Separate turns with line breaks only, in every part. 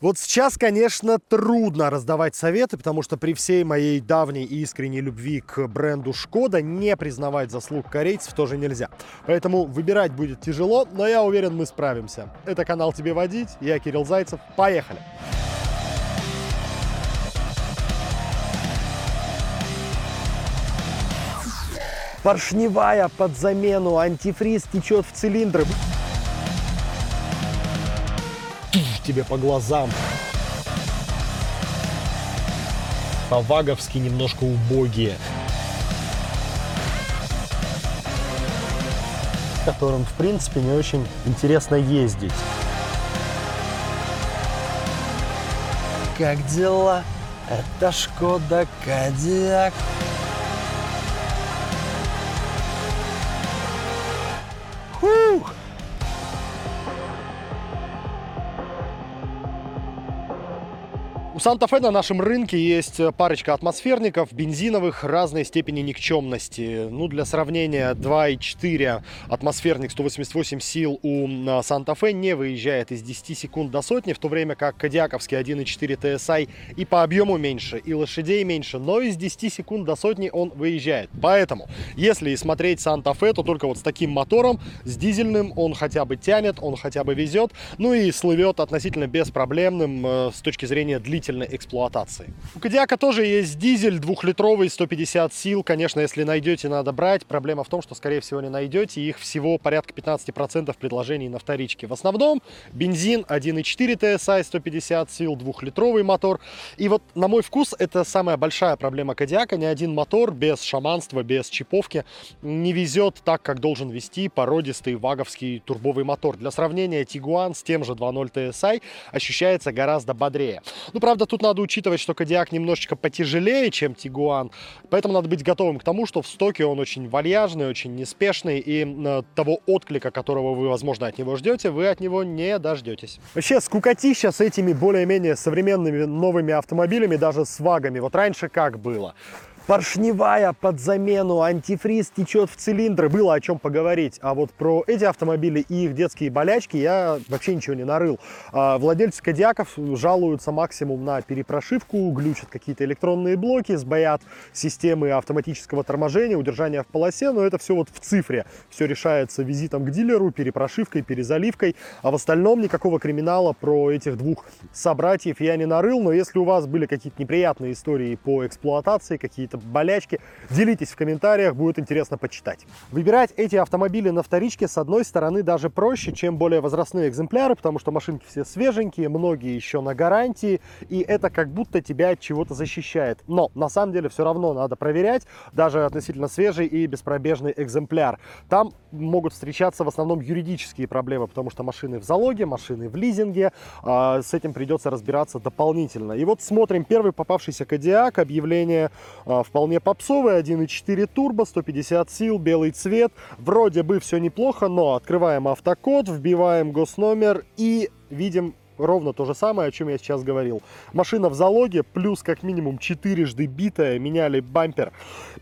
Вот сейчас, конечно, трудно раздавать советы, потому что при всей моей давней и искренней любви к бренду Шкода не признавать заслуг корейцев тоже нельзя. Поэтому выбирать будет тяжело, но я уверен, мы справимся. Это канал «Тебе водить», я Кирилл Зайцев. Поехали! Поршневая под замену, антифриз течет в цилиндры тебе по глазам. По-ваговски немножко убогие. Которым, в принципе, не очень интересно ездить. Как дела? Это Шкода Кодиак. Санта-Фе на нашем рынке есть парочка атмосферников, бензиновых разной степени никчемности. Ну, для сравнения, 2,4 атмосферник 188 сил у Санта-Фе не выезжает из 10 секунд до сотни, в то время как Кадиаковский 1,4 TSI и по объему меньше, и лошадей меньше, но из 10 секунд до сотни он выезжает. Поэтому, если смотреть Санта-Фе, то только вот с таким мотором, с дизельным, он хотя бы тянет, он хотя бы везет, ну и слывет относительно беспроблемным э, с точки зрения длительности длительной эксплуатации. У Кодиака тоже есть дизель двухлитровый, 150 сил. Конечно, если найдете, надо брать. Проблема в том, что, скорее всего, не найдете. Их всего порядка 15% предложений на вторичке. В основном бензин 1.4 TSI, 150 сил, двухлитровый мотор. И вот, на мой вкус, это самая большая проблема Кодиака. Ни один мотор без шаманства, без чиповки не везет так, как должен вести породистый ваговский турбовый мотор. Для сравнения, Tiguan с тем же 2.0 TSI ощущается гораздо бодрее. Ну, правда, тут надо учитывать, что Кодиак немножечко потяжелее, чем Тигуан, поэтому надо быть готовым к тому, что в стоке он очень вальяжный, очень неспешный, и э, того отклика, которого вы, возможно, от него ждете, вы от него не дождетесь. Вообще, скукотища с этими более-менее современными новыми автомобилями, даже с вагами. Вот раньше как было? Поршневая под замену, антифриз течет в цилиндры. Было о чем поговорить. А вот про эти автомобили и их детские болячки я вообще ничего не нарыл. А владельцы Кадиаков жалуются максимум на перепрошивку, глючат какие-то электронные блоки, сбоят системы автоматического торможения, удержания в полосе, но это все вот в цифре. Все решается визитом к дилеру, перепрошивкой, перезаливкой. А в остальном никакого криминала про этих двух собратьев я не нарыл. Но если у вас были какие-то неприятные истории по эксплуатации, какие-то какие-то болячки, делитесь в комментариях, будет интересно почитать. Выбирать эти автомобили на вторичке, с одной стороны, даже проще, чем более возрастные экземпляры, потому что машинки все свеженькие, многие еще на гарантии, и это как будто тебя от чего-то защищает. Но на самом деле все равно надо проверять, даже относительно свежий и беспробежный экземпляр. Там могут встречаться в основном юридические проблемы, потому что машины в залоге, машины в лизинге, а, с этим придется разбираться дополнительно. И вот смотрим первый попавшийся Кодиак, объявление а, вполне попсовый, 1.4 турбо, 150 сил, белый цвет. Вроде бы все неплохо, но открываем автокод, вбиваем госномер и видим ровно то же самое, о чем я сейчас говорил. Машина в залоге, плюс как минимум четырежды битая, меняли бампер,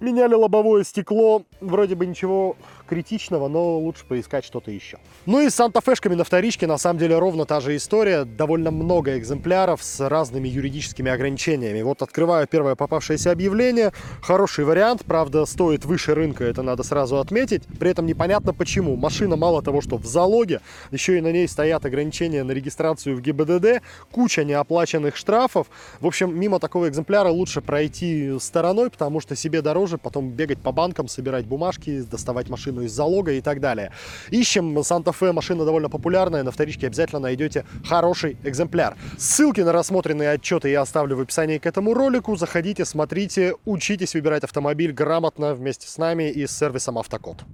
меняли лобовое стекло, вроде бы ничего критичного, но лучше поискать что-то еще. Ну и с Санта-Фешками на вторичке на самом деле ровно та же история. Довольно много экземпляров с разными юридическими ограничениями. Вот открываю первое попавшееся объявление. Хороший вариант, правда, стоит выше рынка, это надо сразу отметить. При этом непонятно почему. Машина мало того, что в залоге, еще и на ней стоят ограничения на регистрацию в ГИБДД, куча неоплаченных штрафов. В общем, мимо такого экземпляра лучше пройти стороной, потому что себе дороже потом бегать по банкам, собирать бумажки, доставать машину машину из залога и так далее. Ищем Санта-Фе, машина довольно популярная, на вторичке обязательно найдете хороший экземпляр. Ссылки на рассмотренные отчеты я оставлю в описании к этому ролику. Заходите, смотрите, учитесь выбирать автомобиль грамотно вместе с нами и с сервисом Автокод.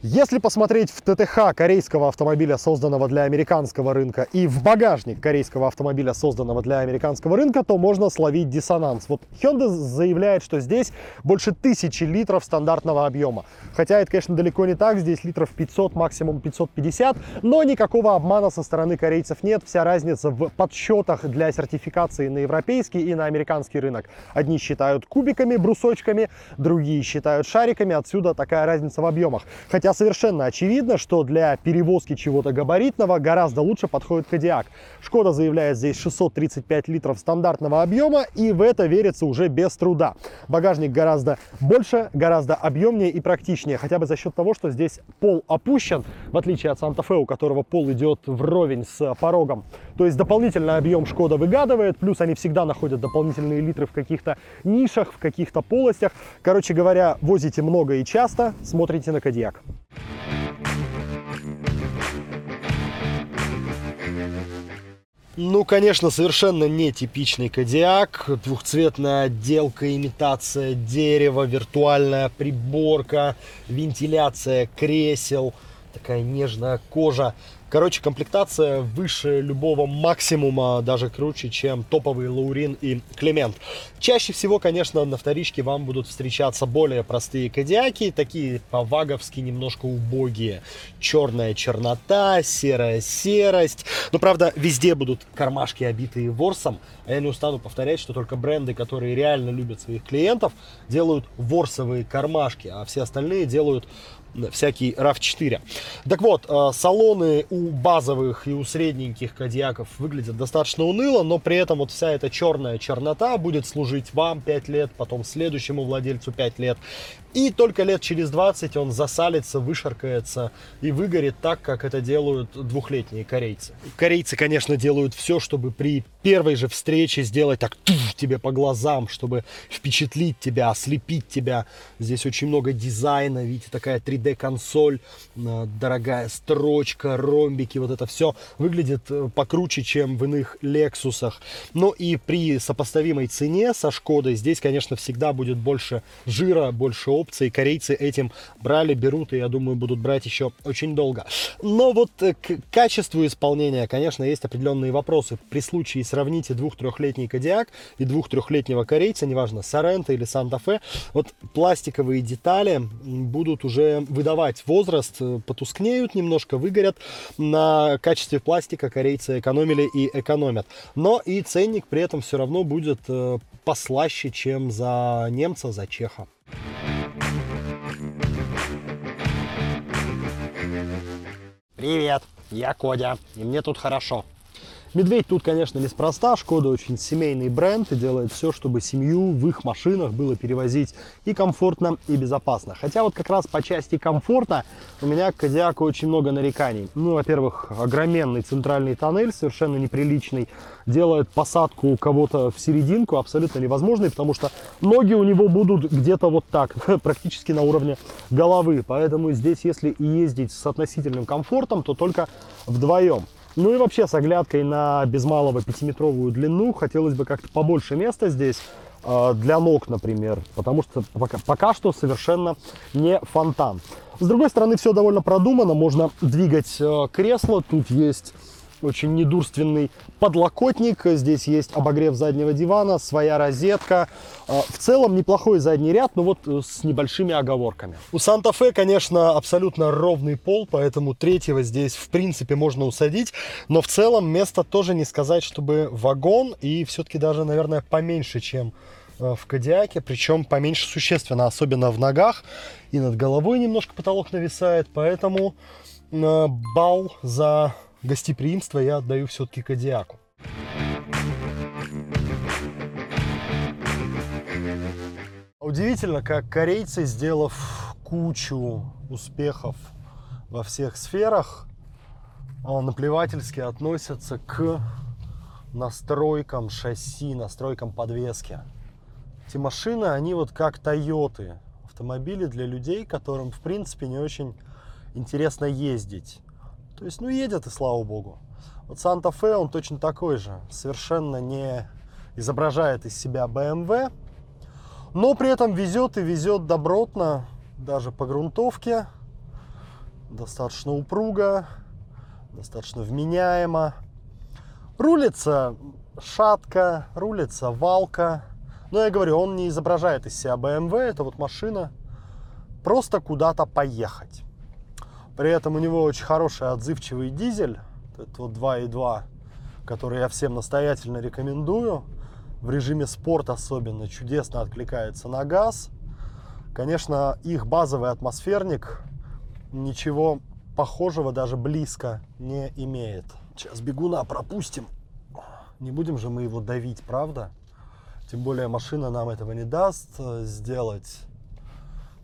Если посмотреть в ТТХ корейского автомобиля, созданного для американского рынка, и в багажник корейского автомобиля, созданного для американского рынка, то можно словить диссонанс. Вот Hyundai заявляет, что здесь больше тысячи литров стандартного объема. Хотя это, конечно, далеко не так, здесь литров 500, максимум 550, но никакого обмана со стороны корейцев нет. Вся разница в подсчетах для сертификации на европейский и на американский рынок. Одни считают кубиками, брусочками, другие считают шариками, отсюда такая разница в объемах. Хотя Хотя совершенно очевидно, что для перевозки чего-то габаритного гораздо лучше подходит Кодиак. Шкода заявляет здесь 635 литров стандартного объема, и в это верится уже без труда. Багажник гораздо больше, гораздо объемнее и практичнее, хотя бы за счет того, что здесь пол опущен, в отличие от Санта-Фе, у которого пол идет вровень с порогом. То есть дополнительный объем Шкода выгадывает, плюс они всегда находят дополнительные литры в каких-то нишах, в каких-то полостях. Короче говоря, возите много и часто, смотрите на Кодиак. Ну, конечно, совершенно нетипичный Кодиак. Двухцветная отделка, имитация дерева, виртуальная приборка, вентиляция кресел, такая нежная кожа. Короче, комплектация выше любого максимума, даже круче, чем топовый Лаурин и Клемент. Чаще всего, конечно, на вторичке вам будут встречаться более простые кадиаки, такие по-ваговски немножко убогие. Черная чернота, серая серость. Но, правда, везде будут кармашки, обитые ворсом. А я не устану повторять, что только бренды, которые реально любят своих клиентов, делают ворсовые кармашки, а все остальные делают всякий RAV4. Так вот, э, салоны у базовых и у средненьких кадьяков выглядят достаточно уныло, но при этом вот вся эта черная чернота будет служить вам 5 лет, потом следующему владельцу 5 лет. И только лет через 20 он засалится, вышаркается и выгорит так, как это делают двухлетние корейцы. Корейцы, конечно, делают все, чтобы при первой же встрече сделать так туф, тебе по глазам, чтобы впечатлить тебя, ослепить тебя. Здесь очень много дизайна, видите, такая 3D-консоль, э, дорогая строчка, ромбики, вот это все выглядит э, покруче, чем в иных Лексусах. Но и при сопоставимой цене со Шкодой здесь, конечно, всегда будет больше жира, больше опций. Корейцы этим брали, берут и, я думаю, будут брать еще очень долго. Но вот э, к качеству исполнения, конечно, есть определенные вопросы. При случае сравните двух-трехлетний Кодиак и двух-трехлетнего корейца, неважно, Сорента или Санта-Фе, вот пластиковые детали будут уже выдавать возраст, э, потускнеют немножко, выгорят. На качестве пластика корейцы экономили и экономят. Но и ценник при этом все равно будет э, послаще, чем за немца, за чеха. Привет, я Кодя, и мне тут хорошо. Медведь тут, конечно, неспроста. Шкода очень семейный бренд и делает все, чтобы семью в их машинах было перевозить и комфортно, и безопасно. Хотя вот как раз по части комфорта у меня к Кодиаку очень много нареканий. Ну, во-первых, огроменный центральный тоннель, совершенно неприличный, делает посадку у кого-то в серединку абсолютно невозможной, потому что ноги у него будут где-то вот так, практически на уровне головы. Поэтому здесь, если ездить с относительным комфортом, то только вдвоем. Ну и вообще с оглядкой на без малого пятиметровую длину хотелось бы как-то побольше места здесь э, для ног, например, потому что пока, пока что совершенно не фонтан. С другой стороны, все довольно продумано, можно двигать э, кресло, тут есть очень недурственный подлокотник. Здесь есть обогрев заднего дивана, своя розетка. А, в целом неплохой задний ряд, но вот э, с небольшими оговорками. У Санта-Фе, конечно, абсолютно ровный пол, поэтому третьего здесь в принципе можно усадить. Но в целом место тоже не сказать, чтобы вагон и все-таки даже, наверное, поменьше, чем э, в Кадиаке, причем поменьше существенно, особенно в ногах. И над головой немножко потолок нависает, поэтому э, бал за гостеприимство я отдаю все-таки Кадиаку. Удивительно, как корейцы, сделав кучу успехов во всех сферах, а, наплевательски относятся к настройкам шасси, настройкам подвески. Эти машины, они вот как Тойоты, автомобили для людей, которым в принципе не очень интересно ездить. То есть, ну, едет и слава богу. Вот Санта-Фе, он точно такой же. Совершенно не изображает из себя BMW. Но при этом везет и везет добротно, даже по грунтовке. Достаточно упруго, достаточно вменяемо. Рулится шатка, рулится валка. Но я говорю, он не изображает из себя BMW, это вот машина просто куда-то поехать. При этом у него очень хороший отзывчивый дизель, это вот 2.2, который я всем настоятельно рекомендую. В режиме спорт особенно чудесно откликается на газ. Конечно, их базовый атмосферник ничего похожего даже близко не имеет. Сейчас бегуна пропустим. Не будем же мы его давить, правда? Тем более машина нам этого не даст э, сделать.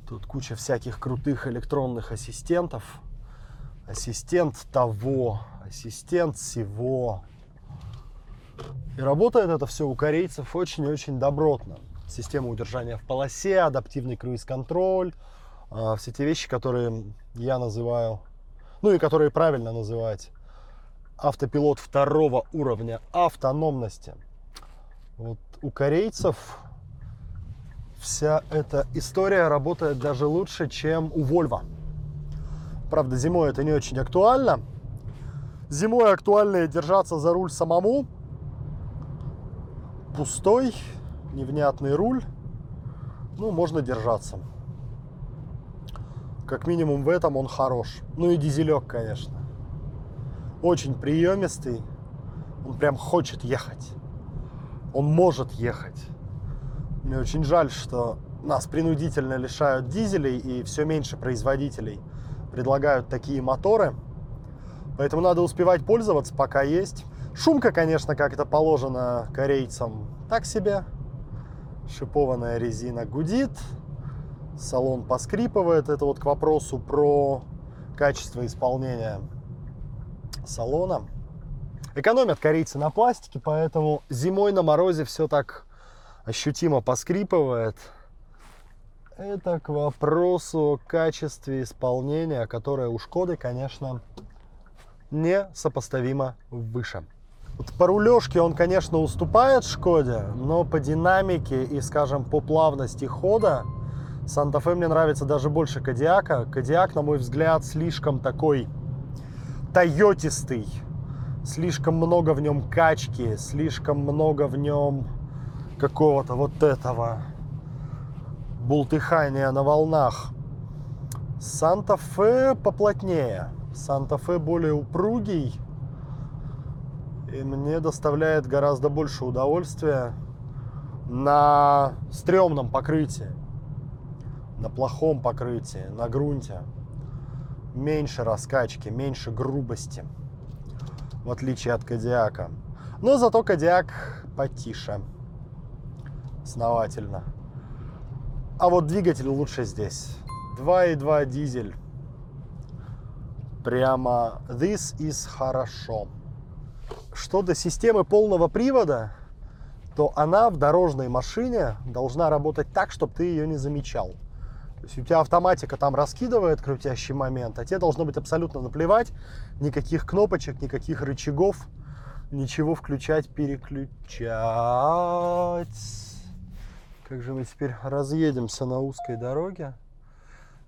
Тут куча всяких крутых электронных ассистентов. Ассистент того, ассистент всего. И работает это все у корейцев очень-очень добротно. Система удержания в полосе, адаптивный круиз-контроль, э, все те вещи, которые я называю, ну и которые правильно называть автопилот второго уровня автономности. Вот у корейцев вся эта история работает даже лучше, чем у Volvo. Правда, зимой это не очень актуально. Зимой актуально держаться за руль самому. Пустой, невнятный руль. Ну, можно держаться. Как минимум в этом он хорош. Ну и дизелек, конечно очень приемистый. Он прям хочет ехать. Он может ехать. Мне очень жаль, что нас принудительно лишают дизелей и все меньше производителей предлагают такие моторы. Поэтому надо успевать пользоваться, пока есть. Шумка, конечно, как это положено корейцам, так себе. Шипованная резина гудит, салон поскрипывает. Это вот к вопросу про качество исполнения салона. Экономят корейцы на пластике, поэтому зимой на морозе все так ощутимо поскрипывает. Это к вопросу о качестве исполнения, которое у Шкоды, конечно, не сопоставимо выше. Вот по рулежке он, конечно, уступает Шкоде, но по динамике и, скажем, по плавности хода Санта-Фе мне нравится даже больше Кадиака. Кадиак, на мой взгляд, слишком такой тойотистый. Слишком много в нем качки, слишком много в нем какого-то вот этого бултыхания на волнах. Санта-Фе поплотнее. Санта-Фе более упругий. И мне доставляет гораздо больше удовольствия на стрёмном покрытии. На плохом покрытии, на грунте меньше раскачки, меньше грубости, в отличие от Кадиака. Но зато Кадиак потише, основательно. А вот двигатель лучше здесь. 2.2 дизель. Прямо this is хорошо. Что до системы полного привода, то она в дорожной машине должна работать так, чтобы ты ее не замечал. То есть у тебя автоматика там раскидывает крутящий момент, а тебе должно быть абсолютно наплевать. Никаких кнопочек, никаких рычагов, ничего включать, переключать. Как же мы теперь разъедемся на узкой дороге?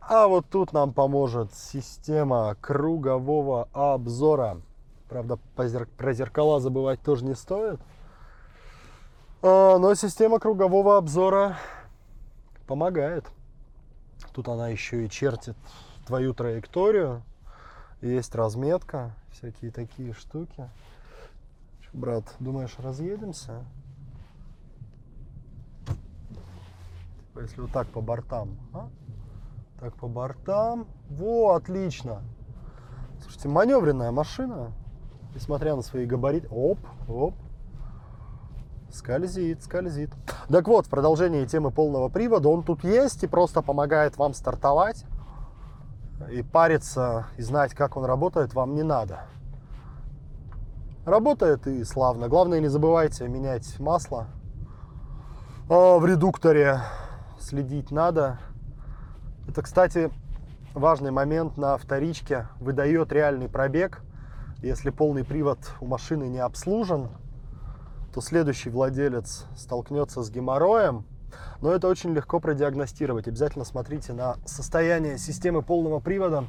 А вот тут нам поможет система кругового обзора. Правда, про зеркала забывать тоже не стоит. А, но система кругового обзора помогает. Тут она еще и чертит твою траекторию. Есть разметка, всякие такие штуки. Брат, думаешь, разъедемся? Если вот так по бортам, а? Так по бортам. Во, отлично. Слушайте, маневренная машина. Несмотря на свои габариты. Оп, оп. Скользит, скользит. Так вот, в продолжении темы полного привода, он тут есть и просто помогает вам стартовать. И париться, и знать, как он работает, вам не надо. Работает и славно. Главное, не забывайте менять масло. А в редукторе следить надо. Это, кстати, важный момент на вторичке. Выдает реальный пробег. Если полный привод у машины не обслужен, то следующий владелец столкнется с геморроем. Но это очень легко продиагностировать. Обязательно смотрите на состояние системы полного привода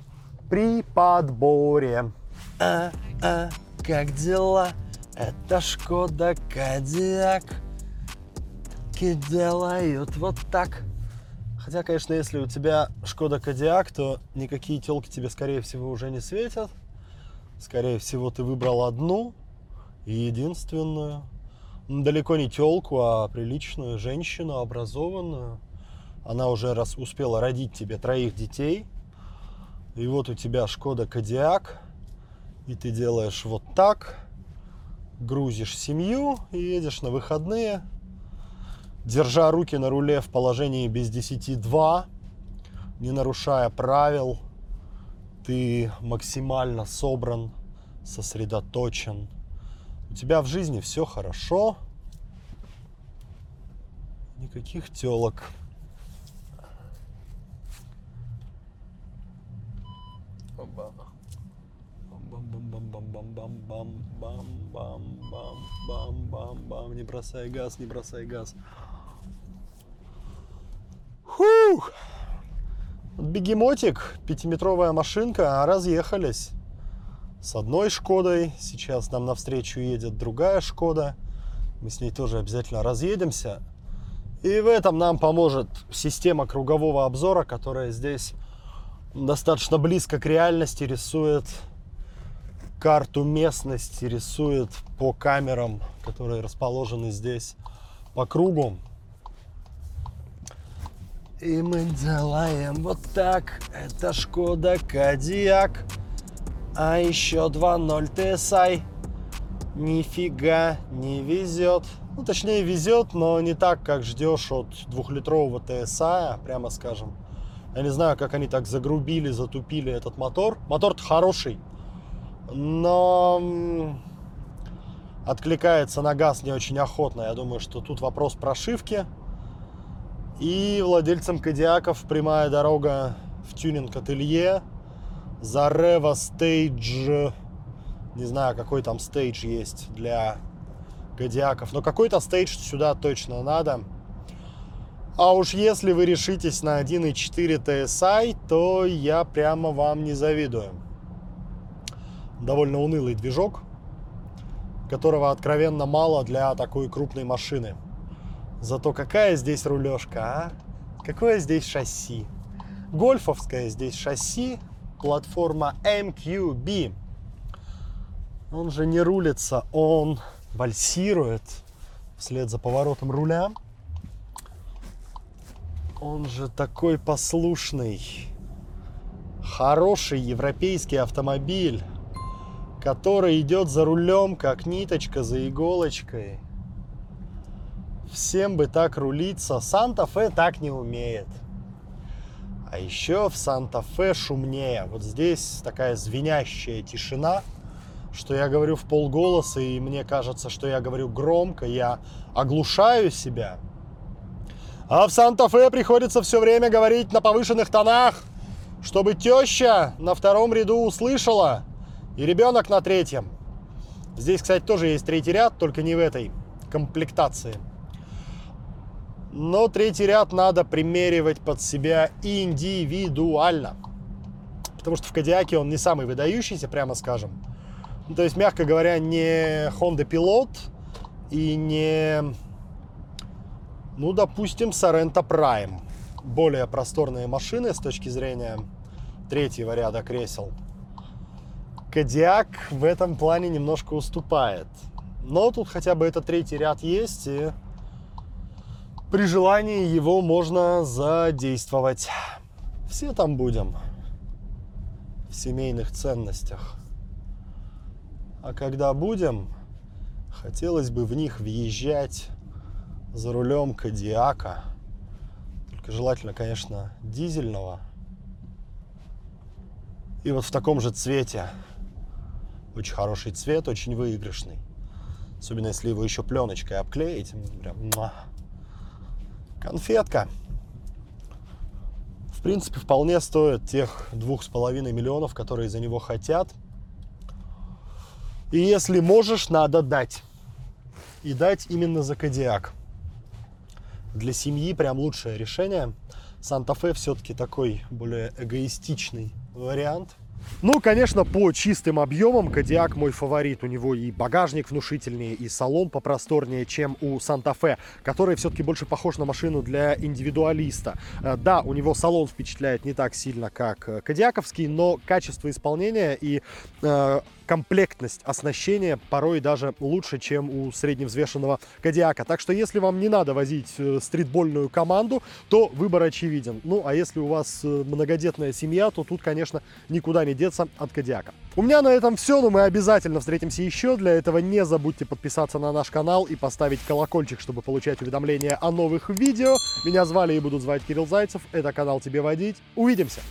при подборе. А, а, как дела? Это Шкода Кадиак. Делают вот так. Хотя, конечно, если у тебя Шкода Кадиак, то никакие телки тебе, скорее всего, уже не светят. Скорее всего, ты выбрал одну и единственную далеко не телку, а приличную женщину, образованную. Она уже раз успела родить тебе троих детей. И вот у тебя Шкода Кодиак, и ты делаешь вот так, грузишь семью и едешь на выходные, держа руки на руле в положении без 10-2, не нарушая правил, ты максимально собран, сосредоточен. У тебя в жизни все хорошо, никаких телок. Бам-бам-бам-бам-бам-бам-бам-бам. Не бросай газ, не бросай газ. Фух! Бегемотик, пятиметровая машинка, а разъехались. С одной Шкодой, сейчас нам навстречу едет другая Шкода. Мы с ней тоже обязательно разъедемся. И в этом нам поможет система кругового обзора, которая здесь достаточно близко к реальности рисует карту местности, рисует по камерам, которые расположены здесь по кругу. И мы делаем вот так. Это Шкода Кадиак. А еще 2.0 TSI. Нифига не везет. Ну, точнее, везет, но не так, как ждешь от двухлитрового TSI, прямо скажем. Я не знаю, как они так загрубили, затупили этот мотор. Мотор-то хороший, но откликается на газ не очень охотно. Я думаю, что тут вопрос прошивки. И владельцам Кадиаков прямая дорога в тюнинг-ателье. за Зарева Stage. Не знаю, какой там стейдж есть для Кадиаков. Но какой-то стейдж сюда точно надо. А уж если вы решитесь на 1.4 TSI, то я прямо вам не завидую. Довольно унылый движок, которого откровенно мало для такой крупной машины. Зато какая здесь рулежка, а? Какое здесь шасси? Гольфовское здесь шасси, платформа MQB. Он же не рулится, он вальсирует вслед за поворотом руля. Он же такой послушный, хороший европейский автомобиль, который идет за рулем, как ниточка за иголочкой. Всем бы так рулиться. Санта-Фе так не умеет. А еще в Санта-Фе шумнее. Вот здесь такая звенящая тишина, что я говорю в полголоса, и мне кажется, что я говорю громко, я оглушаю себя. А в Санта-Фе приходится все время говорить на повышенных тонах, чтобы теща на втором ряду услышала, и ребенок на третьем. Здесь, кстати, тоже есть третий ряд, только не в этой комплектации. Но третий ряд надо примеривать под себя индивидуально. Потому что в Кадиаке он не самый выдающийся, прямо скажем. Ну, то есть, мягко говоря, не Honda Pilot и не, ну, допустим, Sorento Prime. Более просторные машины с точки зрения третьего ряда кресел. Кадиак в этом плане немножко уступает. Но тут хотя бы этот третий ряд есть, и при желании его можно задействовать. Все там будем в семейных ценностях. А когда будем, хотелось бы в них въезжать за рулем Кадиака. Только желательно, конечно, дизельного. И вот в таком же цвете. Очень хороший цвет, очень выигрышный. Особенно если его еще пленочкой обклеить. Прям Конфетка. В принципе, вполне стоит тех двух с половиной миллионов, которые за него хотят. И если можешь, надо дать. И дать именно за Кодиак. Для семьи прям лучшее решение. Санта-Фе все-таки такой более эгоистичный вариант – ну, конечно, по чистым объемам Кодиак мой фаворит. У него и багажник внушительнее, и салон попросторнее, чем у Санта-Фе, который все-таки больше похож на машину для индивидуалиста. Э, да, у него салон впечатляет не так сильно, как э, Кодиаковский, но качество исполнения и э, комплектность оснащения порой даже лучше, чем у средневзвешенного Кадиака. Так что если вам не надо возить э, стритбольную команду, то выбор очевиден. Ну, а если у вас э, многодетная семья, то тут, конечно, никуда не деться от Кадиака. У меня на этом все, но мы обязательно встретимся еще. Для этого не забудьте подписаться на наш канал и поставить колокольчик, чтобы получать уведомления о новых видео. Меня звали и будут звать Кирилл Зайцев. Это канал «Тебе водить». Увидимся!